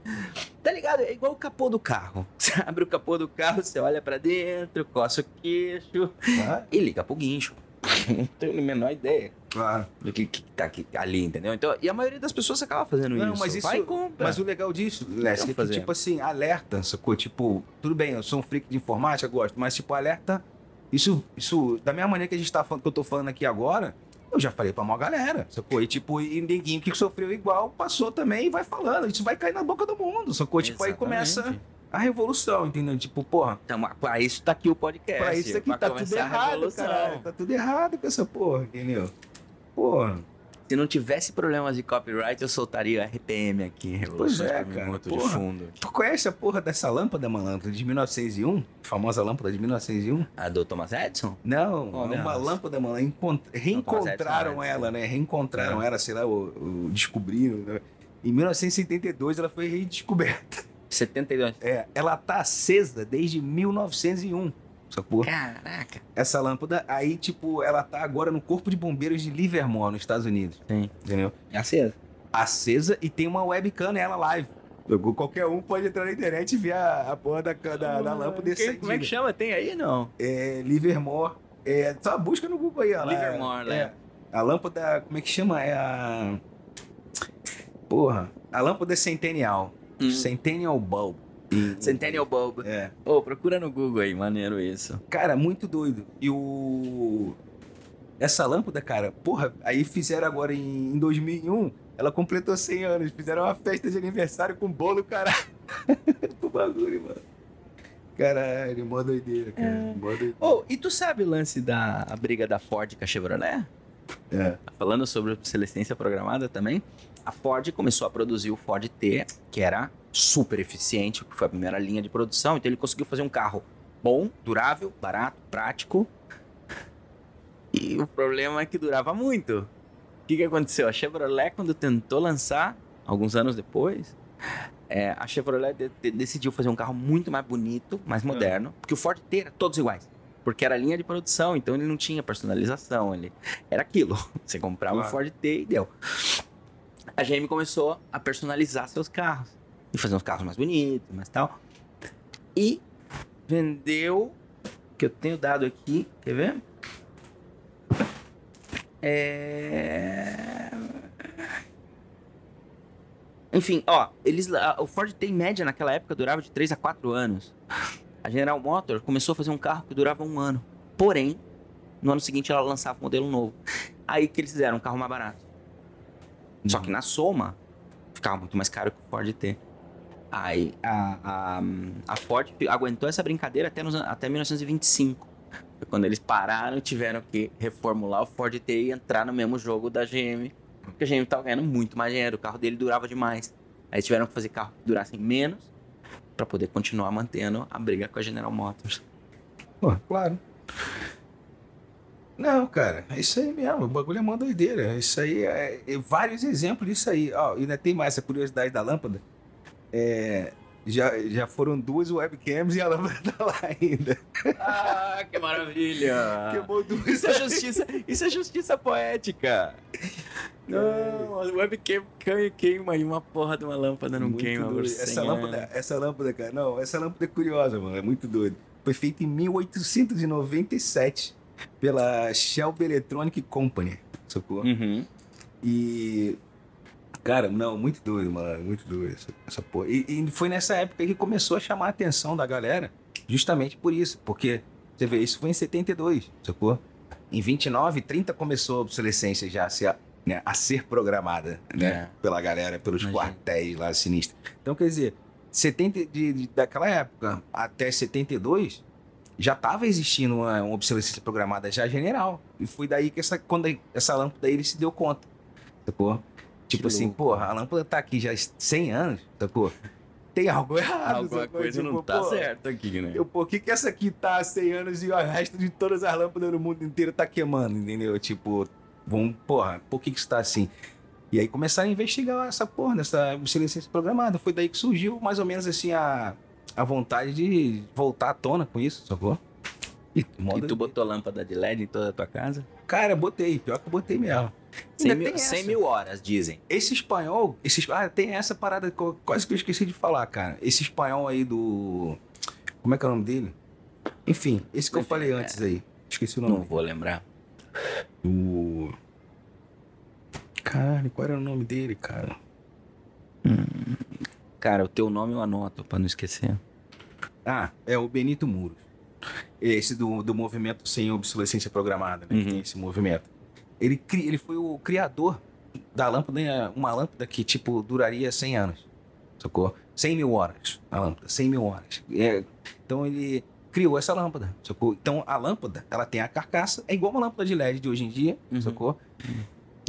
Tá ligado? É igual o capô do carro. [laughs] Você abre o capô do carro, você olha pra dentro, coça o queixo Ah, e liga pro guincho. [laughs] Não tenho a menor ideia claro. do que, que tá aqui, ali, entendeu? Então, e a maioria das pessoas acaba fazendo Não, isso. mas isso- Vai e compra. Mas o legal disso, Lécio, é que, fazer. tipo assim, alerta, sacou? Tipo, tudo bem, eu sou um freak de informática, gosto, mas, tipo, alerta. Isso, isso, da mesma maneira que a gente tá falando, que eu tô falando aqui agora, eu já falei pra maior galera, sacou? E, tipo, e ninguém que sofreu igual passou também e vai falando. Isso vai cair na boca do mundo, sacou? Tipo, aí começa Exatamente. a revolução, entendeu? Tipo, porra, Então, pra isso tá aqui o podcast. pra isso aqui pra tá tudo errado, cara. Tá tudo errado com essa porra, entendeu? Porra. Se não tivesse problemas de copyright, eu soltaria RPM aqui. Pois é, cara, Minuto de porra. fundo. Tu conhece a porra dessa lâmpada, malandro, de 1901? Famosa lâmpada de 1901? A do Thomas Edison? Não, Oh, é uma Deus. lâmpada, mano. encont- Reencontraram ela, né? Reencontraram É. ela, sei lá, o, o- descobriram. né? Em 1972 ela foi redescoberta. 72. É, ela tá acesa desde 1901. Sacou? Caraca. Essa lâmpada, aí, tipo, ela tá agora no Corpo de Bombeiros de Livermore, nos Estados Unidos. Sim. Entendeu? É acesa. Acesa e tem uma webcam nela live. Qualquer um pode entrar na internet e ver a, a porra da, da, da lâmpada Quem- Como é que chama? Tem aí, não? É, Livermore. É, só busca no Google aí, ó. lá. Livermore, é, né? A lâmpada, como é que chama? É a. Porra, a lâmpada Centennial. Hum. Centennial Bulb. [laughs] Centennial Bulb. É. Ô, procura no Google aí, maneiro isso. Cara, muito doido. E o. Essa lâmpada, cara, porra, aí fizeram agora em, em 2001, ela completou 100 anos. Fizeram uma festa de aniversário com bolo, caralho. [laughs] o bagulho, mano. Caralho, mó doideira, cara. É. Mó doideira. Ô, e tu sabe o lance da a briga da Ford com a Chevrolet? É. Falando sobre obsolescência programada também, a Ford começou a produzir o Ford T, que era super eficiente, que foi a primeira linha de produção, então ele conseguiu fazer um carro bom, durável, barato, prático. E o problema é que durava muito. O que, que aconteceu? A Chevrolet, quando tentou lançar, alguns anos depois, é, a Chevrolet de- de- decidiu fazer um carro muito mais bonito, mais moderno, porque o Ford T era todos iguais. Porque era linha de produção, então ele não tinha personalização. Ele era aquilo. [laughs] Você comprava um Claro. Ford T e deu. A GM começou a personalizar seus carros. E fazer uns carros mais bonitos, mais tal. E vendeu, que eu tenho dado aqui, quer ver? É... Enfim, ó, eles, o Ford T em média naquela época durava de 3 a 4 anos. A General Motors começou a fazer um carro que durava um ano. Porém, no ano seguinte ela lançava um modelo novo. Aí que eles fizeram um carro mais barato. Só que na soma, ficava muito mais caro que o Ford T. Aí a, a, a Ford aguentou essa brincadeira até, nos, até 1925. Foi quando eles pararam e tiveram que reformular o Ford T e entrar no mesmo jogo da GM. Porque a GM tava ganhando muito mais dinheiro, o carro dele durava demais. Aí tiveram que fazer carros que durassem menos para poder continuar mantendo a briga com a General Motors. Pô, claro. Não, cara, é isso aí mesmo. O bagulho é uma doideira. Isso aí é, é vários exemplos disso aí. Ó, ainda tem mais essa curiosidade da lâmpada. É, já, já foram duas webcams e a lâmpada [laughs] tá lá ainda. Ah, que maravilha! Queimou duas. Isso é justiça, isso é justiça poética. Não, a webcam queima- e uma porra de uma lâmpada não Muito queima. por doido. 100 Essa anos. lâmpada, essa lâmpada, cara, não, essa lâmpada é curiosa, mano, é muito doido. Foi feita em 1897 pela Shelby Electronic Company, sacou? Uhum. E. Cara, não, muito doido, mano. Muito doido essa, essa porra. E, e foi nessa época que começou a chamar a atenção da galera, justamente por isso. Porque, você vê, isso foi em 72, sacou? Em 29, 30 começou a obsolescência já a ser, né, a ser programada, né? É. Pela galera, pelos Imagina. quartéis lá sinistros. Então, quer dizer, 70 de, de- daquela época até 72, já estava existindo uma, uma obsolescência programada já general. E foi daí que essa, quando essa lâmpada aí ele se deu conta. Sacou? Tipo Que assim, louco. porra, a lâmpada tá aqui já há 100 anos, sacou? Tem algo [laughs] errado. Alguma sacou? coisa Tipo, não tá pô, certo aqui, né? Eu, por que, que essa aqui tá há 100 anos e o resto de todas as lâmpadas no mundo inteiro tá queimando, entendeu? Tipo, vamos, porra, por que que isso tá assim? E aí começaram a investigar essa porra, dessa obsolescência programada. Foi daí que surgiu mais ou menos assim a, a vontade de voltar à tona com isso, sacou? E, E tu botou lâmpada de LED em toda a tua casa? Cara, botei, pior que eu botei mesmo. 100 Ainda mil, tem 100 essa. mil horas, dizem. Esse espanhol, esse, ah, tem essa parada que eu- quase que eu esqueci de falar, cara. Esse espanhol aí do. Como é que é o nome dele? Enfim, esse que eu Enfim, falei é. antes aí. Esqueci o Não nome. vou lembrar. O. Caralho, qual era o nome dele, cara? Cara, o teu nome eu anoto pra não esquecer. Ah, é o Benito Muros. Esse do, do movimento sem obsolescência programada, né? Uhum. Que tem esse movimento. Ele, cri- ele foi o criador da lâmpada, uma lâmpada que, tipo, duraria 100 anos. Sacou? 100 mil horas. A lâmpada, 100 mil horas. É, então ele criou essa lâmpada, sacou? Então a lâmpada, ela tem a carcaça, é igual uma lâmpada de LED de hoje em dia, Uhum. sacou?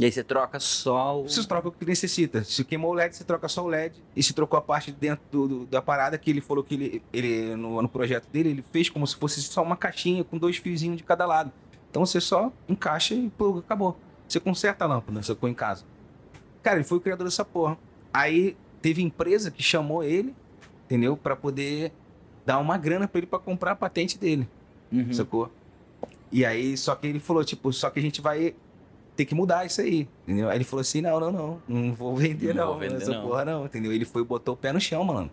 E aí você troca só o. Você troca o que necessita. Se queimou o LED, você troca só o LED. E se trocou a parte de dentro do- do- da parada que ele falou que ele, ele no, no projeto dele, ele fez como se fosse só uma caixinha com dois fiozinhos de cada lado. Então você só encaixa e pluga, acabou. Você conserta a lâmpada, sacou em casa. Cara, ele foi o criador dessa porra. Aí teve empresa que chamou ele, entendeu? Pra poder dar uma grana pra ele pra comprar a patente dele. Uhum. Sacou? E aí, só que ele falou, tipo, só que a gente vai ter que mudar isso aí, entendeu? Aí ele falou assim, não, não, não, não vou vender Não não, vou vender, essa não. porra não, entendeu? Ele foi botou o pé no chão, mano.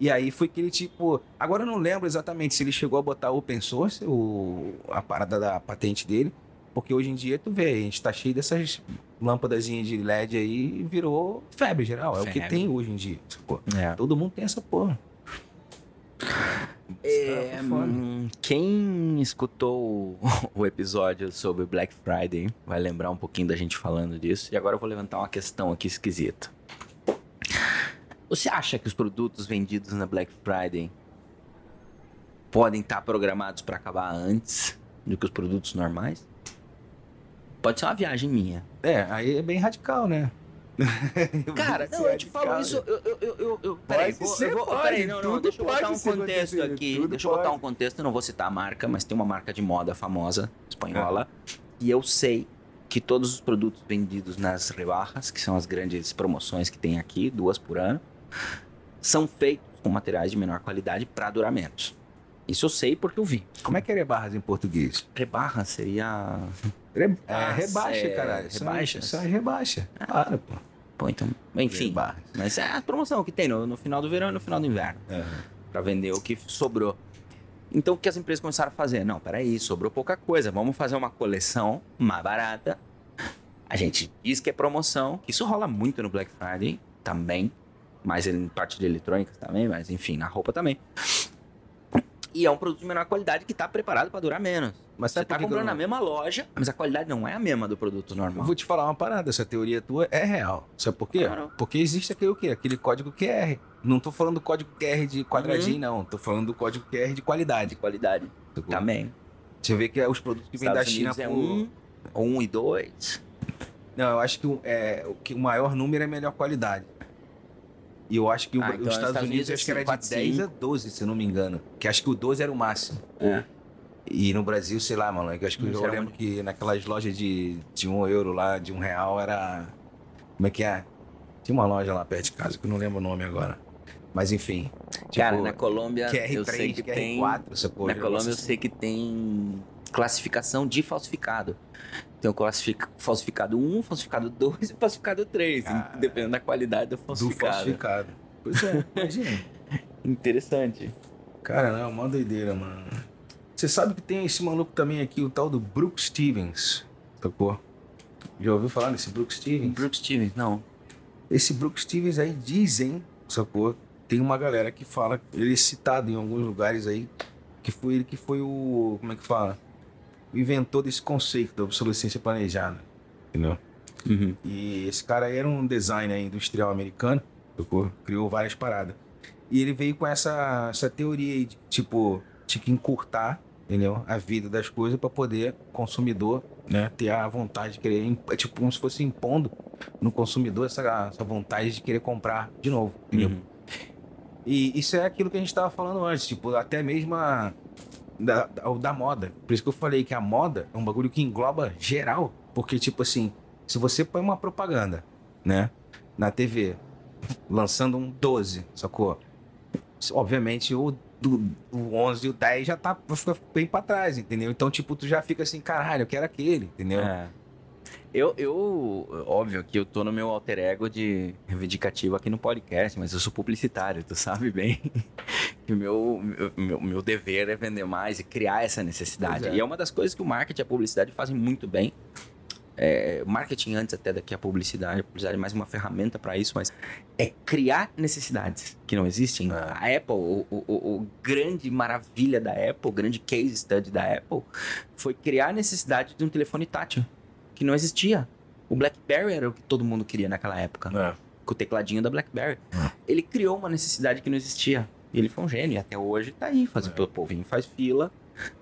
E aí foi que ele, tipo, agora eu não lembro exatamente se ele chegou a botar open source, o, a parada da patente dele, porque hoje em dia, tu vê, a gente tá cheio dessas lâmpadazinhas de LED aí e virou febre geral, é o que tem hoje em dia? É. Todo mundo tem essa porra. É, hum, quem escutou o, [laughs] o episódio sobre Black Friday vai lembrar um pouquinho da gente falando disso. E agora eu vou levantar uma questão aqui esquisita. Você acha que os produtos vendidos na Black Friday podem estar programados para acabar antes do que os produtos normais? Pode ser uma viagem minha. É, aí é bem radical, né? [laughs] Cara, não, eu te falo isso. Eu, eu, eu, eu, peraí, vou, eu vou, pode, peraí, não, não, deixa eu botar um contexto aqui. tudo Deixa eu botar pode. um contexto, eu não vou citar a marca, mas tem uma marca de moda famosa, espanhola, e eu sei que todos os produtos vendidos nas rebarras, que são as grandes promoções que tem aqui, duas por ano, são feitos com materiais de menor qualidade para duramentos. Isso eu sei porque eu vi. Como é que é barras em português? Rebarra seria. Re- é, Ah, rebaixa, é, caralho. São- rebaixas? São as rebaixa. Para, pô. Pô, então. Enfim. Rebarras. Mas é a promoção que tem no, no final do verão e no final do inverno. Pra vender o que sobrou. Então o que as empresas começaram a fazer? Não, peraí, sobrou pouca coisa. Vamos fazer uma coleção mais barata. A gente diz que é promoção. Isso rola muito no Black Friday também. Mais em parte de eletrônicas também, mas enfim, na roupa também. E é um produto de menor qualidade que tá preparado para durar menos. Mas Você tá que comprando eu na mesma loja, mas a qualidade não é a mesma do produto Eu normal. vou te falar uma parada, essa teoria tua é real. Sabe por quê? Claro. Porque existe aquele o quê? Aquele código QR. Não tô falando do código QR de quadradinho, Uhum. não. Tô falando do código QR de qualidade. De qualidade sacou? também. Você vê que é os produtos que vêm da China Unidos é por- um, um e dois. Não, eu acho que, o- é, o que o maior número é melhor qualidade. E eu acho que o- Ah, então os Estados, Estados Unidos, é acho que era de quatro, 10 cinco. a 12, se eu não me engano. Que acho que o 12 era o máximo. É. E no Brasil, sei lá, mano. Eu acho que eu era lembro que naquelas lojas de, de um euro lá, de um real, era. Como é que é? Tinha uma loja lá perto de casa, que eu não lembro o nome agora. Mas enfim. Cara, tipo, na Colômbia eu sei QR3, que tem. QR4, sacou? Na Colômbia eu sei que tem classificação de falsificado. Tem o classific- falsificado 1, falsificado 2 e falsificado 3. Cara. Dependendo da qualidade do do falsificado. falsificado. Pois é, imagina. [laughs] Interessante. Cara, não, é uma doideira, mano. Você sabe que tem esse maluco também aqui, o tal do Brooke Stevens, sacou? Já ouviu falar desse Brooke Stevens? Brooks Stevens, não. Esse Brooke Stevens aí dizem, sacou? Tem uma galera que fala, ele é citado em alguns lugares aí, que foi ele que foi o, como é que fala? Inventor desse conceito da obsolescência planejada, entendeu? Uhum. E esse cara era um designer industrial americano, criou várias paradas. E ele veio com essa, essa teoria aí de, tipo, tinha que encurtar, entendeu? A vida das coisas para poder o consumidor, né, ter a vontade de querer, é tipo como se fosse impondo no consumidor essa, essa vontade de querer comprar de novo, entendeu? Uhum. E isso é aquilo que a gente estava falando antes, tipo, até mesmo a, da, da, da moda. Por isso que eu falei que a moda é um bagulho que engloba geral. Porque, tipo assim, se você põe uma propaganda, né, na TV, lançando um 12, sacou? Obviamente o, do, o 11 e o 10 já tá bem pra trás, entendeu? Então, tipo, tu já fica assim, caralho, eu quero aquele, entendeu? É. Eu, eu, óbvio que eu tô no meu alter ego de reivindicativo aqui no podcast, mas eu sou publicitário, tu sabe bem [laughs] que o meu, meu, meu, dever é vender mais e criar essa necessidade. É. E é uma das coisas que o marketing e a publicidade fazem muito bem. É, marketing antes até daqui a publicidade, a publicidade é mais uma ferramenta para isso, mas é criar necessidades que não existem. É. A Apple, o, o- o grande maravilha da Apple, o grande case study da Apple, foi criar a necessidade de um telefone tátil que não existia. O BlackBerry era o que todo mundo queria naquela época, É. com o tecladinho da BlackBerry. É. Ele criou uma necessidade que não existia. E ele foi um gênio, e até hoje tá aí, faz, É. o povinho faz fila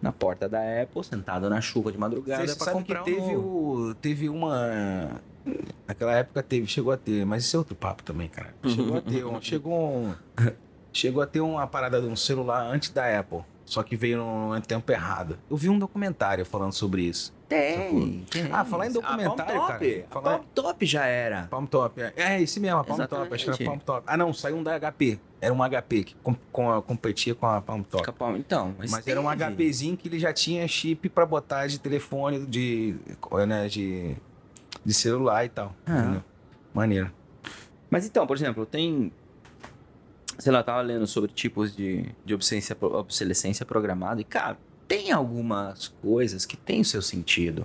na porta da Apple, sentado na chuva de madrugada Você para sabe comprar que teve, um o, teve uma, Naquela época teve, chegou a ter, mas isso é outro papo também, cara. Chegou a ter um, chegou um, chegou a ter uma parada de um celular antes da Apple, só que veio no tempo errado. Eu vi um documentário falando sobre isso. Tem, tem. Ah, falar em documentário, a Palm cara, Top. A falar- Palm Top já era. Palm Top, é, é esse mesmo, a Palm Top, acho que era. Palm Top. Ah, não, saiu um da HP. Era um HP que com, com- competia com a Palm Top. A Então, mas, Mas era um. HPzinho que ele já tinha chip pra botar de telefone, de, né, de, de celular e tal. Ah. Maneiro. Mas então, por exemplo, tem. Sei lá, eu tava lendo sobre tipos de, de obsolescência, obsolescência programada e, cara, tem algumas coisas que têm o seu sentido.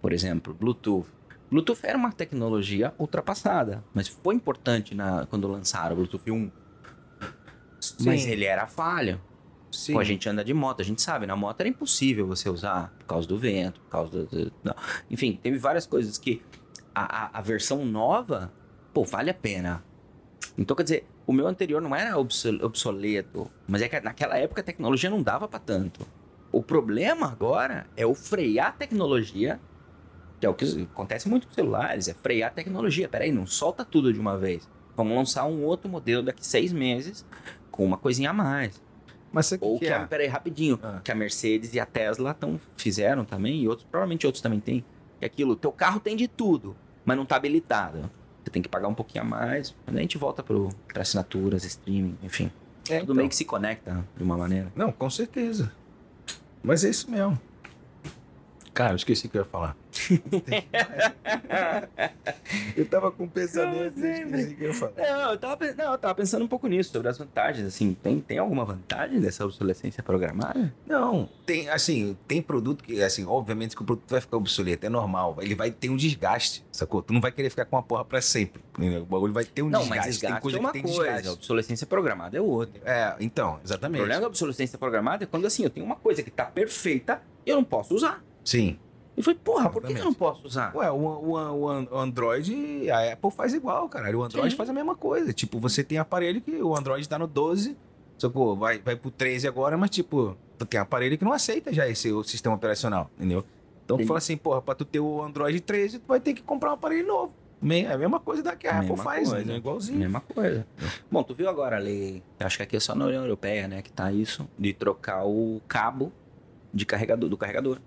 Por exemplo, Bluetooth. Bluetooth era uma tecnologia ultrapassada, mas foi importante na, quando lançaram o Bluetooth 1. Mas ele era falho. sim. Pô, a gente anda de moto, a gente sabe, na moto era impossível você usar por causa do vento, por causa do. do-. Enfim, teve várias coisas que a, a, a versão nova, pô, vale a pena. Então, quer dizer, o meu anterior não era obsol- obsoleto, mas é que naquela época a tecnologia não dava pra tanto. O problema agora é o frear a tecnologia, que é o que acontece muito com celulares, é frear a tecnologia. Peraí, não solta tudo de uma vez. Vamos lançar um outro modelo daqui seis meses com uma coisinha a mais. Mas Ou que, que, que a, é? peraí, rapidinho, Ah. que a Mercedes e a Tesla tão, fizeram também, e outros, provavelmente outros também. Que é aquilo, teu carro tem de tudo, mas não tá habilitado. Você tem que pagar um pouquinho a mais. Mas a gente volta pro, pra assinaturas, streaming, enfim. É, Tudo então. meio que se conecta de uma maneira. Não, com certeza. Mas é isso mesmo. Cara, eu esqueci o que eu ia falar. [laughs] eu tava com um pensamento, eu esqueci o que eu ia falar. Não, eu tava, não, eu tava pensando um pouco nisso, sobre as vantagens. Assim, tem, tem alguma vantagem dessa obsolescência programada? Não, tem, assim, tem produto que, assim, obviamente que o produto vai ficar obsoleto, é normal. Ele vai ter um desgaste, sacou? Tu não vai querer ficar com uma porra pra sempre. O bagulho vai ter um não, desgaste. mas desgaste tem coisa é uma que tem coisa, desgaste. obsolescência programada é outra. É, então, O exatamente. problema da obsolescência programada é quando assim, eu tenho uma coisa que tá perfeita eu não posso usar. Sim. E foi, porra, por que eu não posso usar? Ué, o, o, o, Android, a Apple faz igual, caralho. O Android Sim. faz a mesma coisa. Tipo, você tem aparelho que o Android tá no 12, sacou? Vai, vai pro 13 agora, mas tipo, tu tem aparelho que não aceita já esse o sistema operacional, entendeu? Então tu Entendi. fala assim, porra, pra tu ter o Android 13, tu vai ter que comprar um aparelho novo. É a mesma coisa da que a Apple Mesma faz, coisa. né? Igualzinho. Mesma coisa. Bom, tu viu agora a lei, acho que aqui é só na União Europeia, né, que tá isso, de trocar o cabo de carregador, do carregador.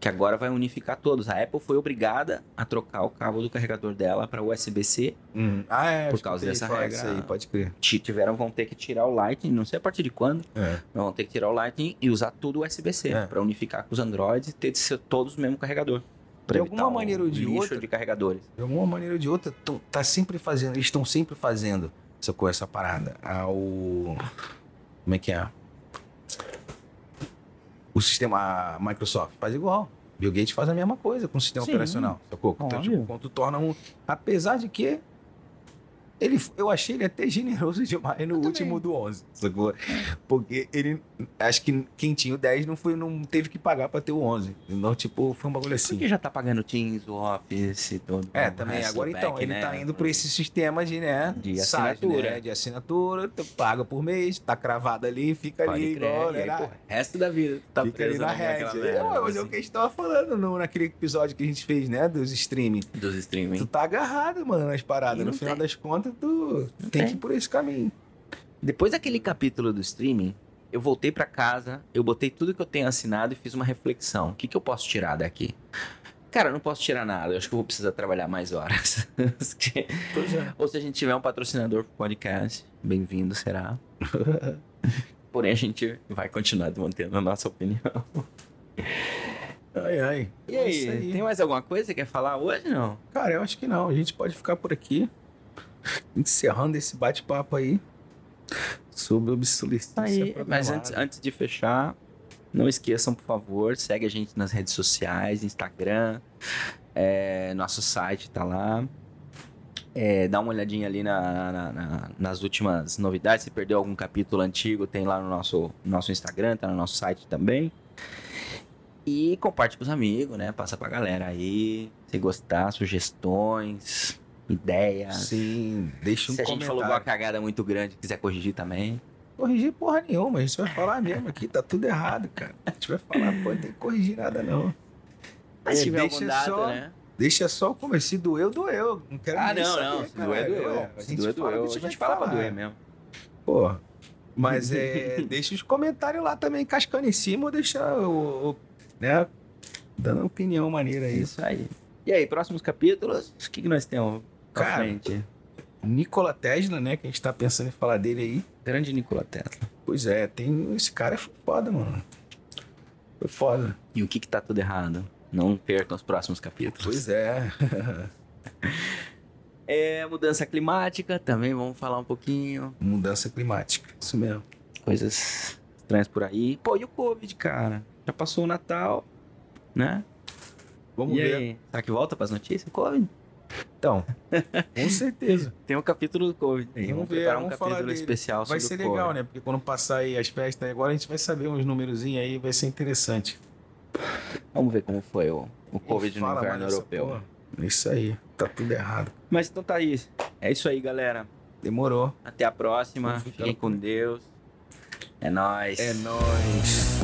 Que agora vai unificar todos. A Apple foi obrigada a trocar o cabo do carregador dela para USB-C. Uhum. Ah, é. Por causa dessa regra. aí, pode crer. Ti- Tiveram, vão ter que tirar o Lightning, não sei a partir de quando, É. mas vão ter que tirar o Lightning e usar tudo USB-C É. para unificar com os Androids e ter de ser todos o mesmo carregador. De alguma maneira ou de outra- de carregadores. de alguma maneira ou de outra, tão- tá sempre fazendo, eles estão sempre fazendo essa essa parada. Ah, o. Como é que é? O sistema, Microsoft faz igual. Bill Gates faz a mesma coisa com o sistema Sim. operacional, sacou? Então, tipo, quando torna um. Apesar de que. Ele, eu achei ele até generoso demais no Eu também. último do 11, sacou? Porque ele. Acho que quem tinha o 10 não, foi, não teve que pagar pra ter o 11. Então, tipo, foi um bagulho assim. Porque já tá pagando Teams, o Office e todo. É, também. Agora então, pack, ele né? tá indo por esse sistema de, né? De assinatura. né, De assinatura, tu paga por mês, tá cravado ali, fica Pode ali, crer, igual, e aí, né? pô, resto da vida tá fica ali na rede. Não, mas é o assim, que a gente tava falando no, naquele episódio que a gente fez, né? Dos streaming. dos Tu streaming. tá agarrado, mano, nas paradas. No não final tem. das contas, Não tem tem. que ir por esse caminho. Depois daquele capítulo do streaming, eu voltei pra casa, eu botei tudo que eu tenho assinado e fiz uma reflexão. O que, que eu posso tirar daqui? Cara, eu não posso tirar nada. Eu acho que eu vou precisar trabalhar mais horas. [laughs] Pois é. Ou se a gente tiver um patrocinador pro podcast, bem-vindo será. [laughs] Porém, a gente vai continuar mantendo a nossa opinião. Ai, ai. E É aí, isso aí. tem mais alguma coisa que quer falar hoje, não? Cara, eu acho que não. A gente pode ficar por aqui, [laughs] encerrando esse bate-papo aí sobre obsolescência aí. Mas antes, antes de fechar, não esqueçam, por favor, segue a gente nas redes sociais, Instagram, é, nosso site tá lá. É, dá uma olhadinha ali na- na- na- nas últimas novidades. Se perdeu algum capítulo antigo, tem lá no nosso, nosso Instagram, tá no nosso site também. E compartilhe com os amigos, né? Passa pra galera aí. Se gostar, sugestões, ideias. Sim, deixa um Se a gente comentário. falou alguma cagada muito grande quiser corrigir também. Corrigir porra nenhuma, a gente vai falar mesmo aqui, tá tudo errado, cara. A gente vai falar, pô, não tem que corrigir nada não. Mas É, se tiver deixa algum dado, só- né? Deixa só o começo. Se doeu, doeu. Não quero Ah, nem não, saber, não. Se doer, caralho. doeu. É, a Se doer, doeu. Se a gente doeu. A gente fala pra doer mesmo. Pô, mas é, [laughs] deixa os comentários lá também, cascando em cima ou deixar o, o- né, dando opinião maneira aí. Isso aí. E aí, próximos capítulos? O que, que nós temos pra Cara, frente? Nikola Tesla, né, que a gente tá pensando em falar dele aí. Grande Nikola Tesla. Pois é, tem esse cara é foda, mano. Foi foda. E o que que tá tudo errado? Não percam os próximos capítulos. Pois é. [laughs] É, mudança climática, também vamos falar um pouquinho. Mudança climática. Isso mesmo. Coisas estranhas por aí. Pô, e o Covid, cara? Já passou o Natal, né? Vamos e ver. aí? Será que volta pras notícias? Covid? Então, [laughs] com certeza. Tem um capítulo do Covid. aí. Vamos ver, um vamos falar capítulo especial Vai ser legal, Covid. né? Porque quando passar aí as festas, agora a gente vai saber uns númerozinhos aí, vai ser interessante. Vamos ver como foi o, o Covid no inverno europeu. porra. Isso aí, tá tudo errado. Mas então tá aí. É isso aí, galera. Demorou. Até a próxima. Vamos Fiquem com Deus. É nóis. É nóis.